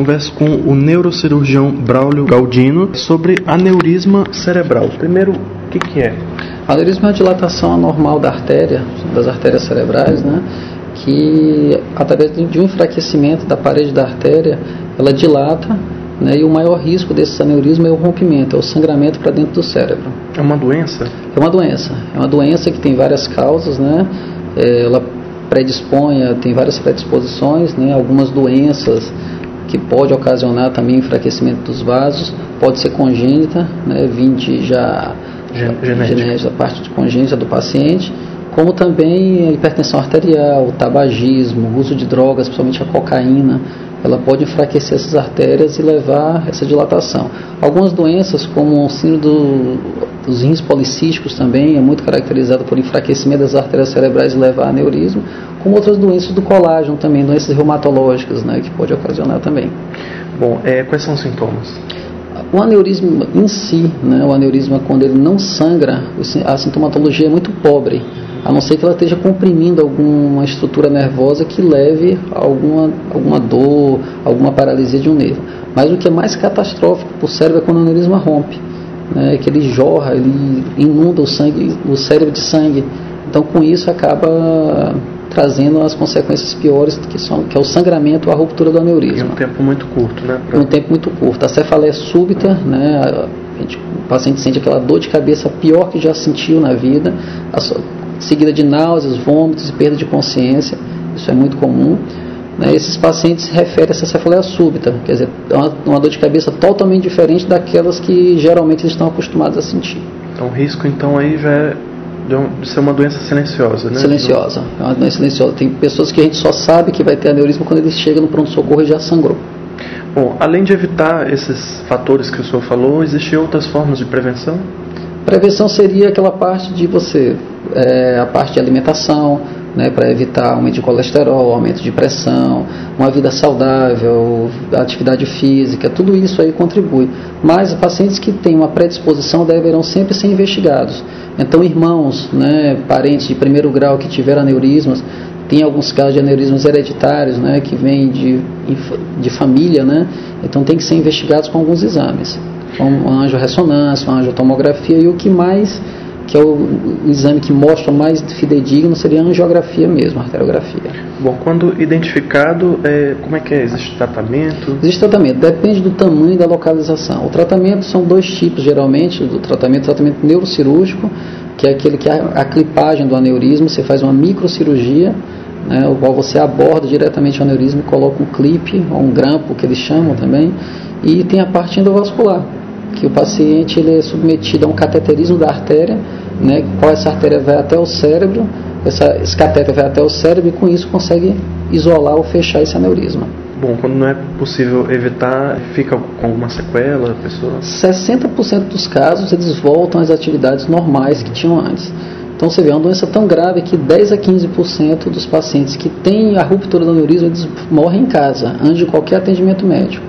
Converso com o neurocirurgião Braulio Galdino sobre aneurisma cerebral. Primeiro, o que, que é? Aneurisma é a dilatação anormal da artéria, das artérias cerebrais, né? que através de um enfraquecimento da parede da artéria, ela dilata né, e o maior risco desse aneurisma é o rompimento, é o sangramento para dentro do cérebro. É uma doença? É uma doença. É uma doença que tem várias causas, né? É, ela predispõe, tem várias predisposições, né? Algumas doenças que pode ocasionar também enfraquecimento dos vasos, pode ser congênita, né? Vinte já genética. genética, a parte de congênita do paciente, como também a hipertensão arterial, o tabagismo, o uso de drogas, principalmente a cocaína, ela pode enfraquecer essas artérias e levar essa dilatação. Algumas doenças, como o síndrome do, dos rins policísticos também, é muito caracterizado por enfraquecimento das artérias cerebrais e levar a aneurisma, como outras doenças do colágeno também, doenças reumatológicas, né, que pode ocasionar também. Bom, é, quais são os sintomas? O aneurisma em si, né, o aneurisma quando ele não sangra, a sintomatologia é muito pobre a não ser que ela esteja comprimindo alguma estrutura nervosa que leve a alguma, alguma dor, alguma paralisia de um nervo. Mas o que é mais catastrófico para o cérebro é quando o aneurisma rompe, né, que ele jorra, ele inunda o, sangue, o cérebro de sangue. Então, com isso, acaba trazendo as consequências piores, que, são, que é o sangramento ou a ruptura do aneurisma. Em um tempo muito curto, né? Pra... Em um tempo muito curto. A cefaleia súbita, né, a gente, o paciente sente aquela dor de cabeça pior que já sentiu na vida, a, seguida de náuseas, vômitos e perda de consciência. Isso é muito comum. Né? Esses pacientes referem a essa cefaleia súbita, quer dizer, é uma, uma dor de cabeça totalmente diferente daquelas que geralmente eles estão acostumados a sentir. Então, o risco então aí já é de ser uma doença silenciosa, né? Silenciosa, é uma doença silenciosa. Tem pessoas que a gente só sabe que vai ter aneurisma quando eles chegam no pronto-socorro e já sangrou. Bom, além de evitar esses fatores que o senhor falou, existem outras formas de prevenção? Prevenção seria aquela parte de você, é, a parte de alimentação, né, para evitar aumento de colesterol, aumento de pressão, uma vida saudável, atividade física, tudo isso aí contribui. Mas pacientes que têm uma predisposição deverão sempre ser investigados. Então, irmãos, né, parentes de primeiro grau que tiveram aneurismas, tem alguns casos de aneurismas hereditários, né, que vêm de, de família, né, então tem que ser investigados com alguns exames uma angiorressonância, uma angiotomografia e o que mais, que é o, o exame que mostra mais fidedigno, seria a angiografia mesmo, a arteriografia. Bom, quando identificado, é, como é que é? Existe tratamento? Existe tratamento, depende do tamanho e da localização. O tratamento são dois tipos, geralmente, do tratamento, tratamento neurocirúrgico, que é aquele que é a clipagem do aneurisma, você faz uma microcirurgia, né, o qual você aborda diretamente o aneurisma e coloca um clipe, ou um grampo, que eles chamam também, e tem a parte endovascular, que o paciente ele é submetido a um cateterismo da artéria, né, qual essa artéria vai até o cérebro, essa, esse catéter vai até o cérebro e com isso consegue isolar ou fechar esse aneurisma. Bom, quando não é possível evitar, fica com alguma sequela a pessoa? 60% dos casos eles voltam às atividades normais que tinham antes. Então você vê, é uma doença tão grave que 10 a 15% dos pacientes que têm a ruptura do aneurisma eles morrem em casa, antes de qualquer atendimento médico.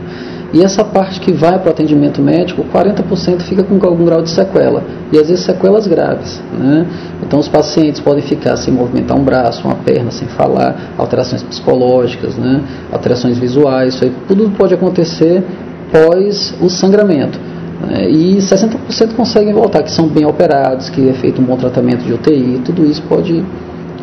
E essa parte que vai para o atendimento médico, 40% fica com algum grau de sequela, e às vezes sequelas graves. Né? Então os pacientes podem ficar sem movimentar um braço, uma perna, sem falar, alterações psicológicas, né? alterações visuais, isso aí tudo pode acontecer pós o sangramento. Né? E 60% conseguem voltar, que são bem operados, que é feito um bom tratamento de UTI, tudo isso pode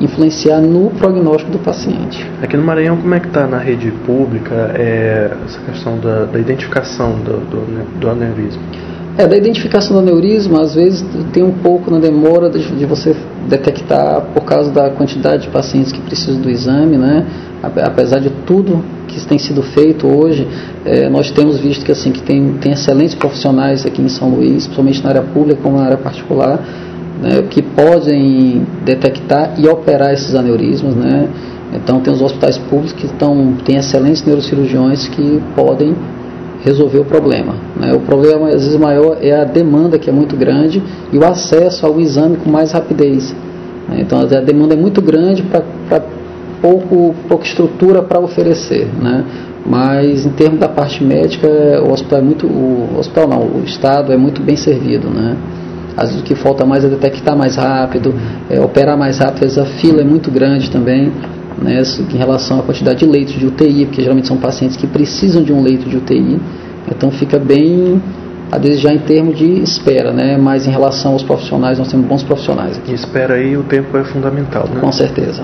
influenciar no prognóstico do paciente. Aqui no Maranhão, como é que está na rede pública é, essa questão da, da identificação do, do, do, aneurisma? É, da identificação do aneurisma, às vezes tem um pouco na demora de, de, você detectar por causa da quantidade de pacientes que precisam do exame, né? Apesar de tudo que tem sido feito hoje, é, nós temos visto que assim que tem, tem excelentes profissionais aqui em São Luís, principalmente na área pública como na área particular, né, que podem detectar e operar esses aneurismas. Né? Então, tem os hospitais públicos que estão, têm excelentes neurocirurgiões que podem resolver o problema. Né? O problema, às vezes, maior é a demanda, que é muito grande, e o acesso ao exame com mais rapidez. Né? Então, a demanda é muito grande para pouco, pouca estrutura para oferecer. Né? Mas, em termos da parte médica, o hospital é muito. O hospital não, o Estado é muito bem servido. Né? Às vezes o que falta mais é detectar mais rápido, é, operar mais rápido, às vezes a fila é muito grande também. né, em relação à quantidade de leitos de UTI, porque geralmente são pacientes que precisam de um leito de UTI, então fica bem a desejar em termos de espera, né? mas em relação aos profissionais, nós temos bons profissionais aqui. E espera aí, o tempo é fundamental, né? Com certeza.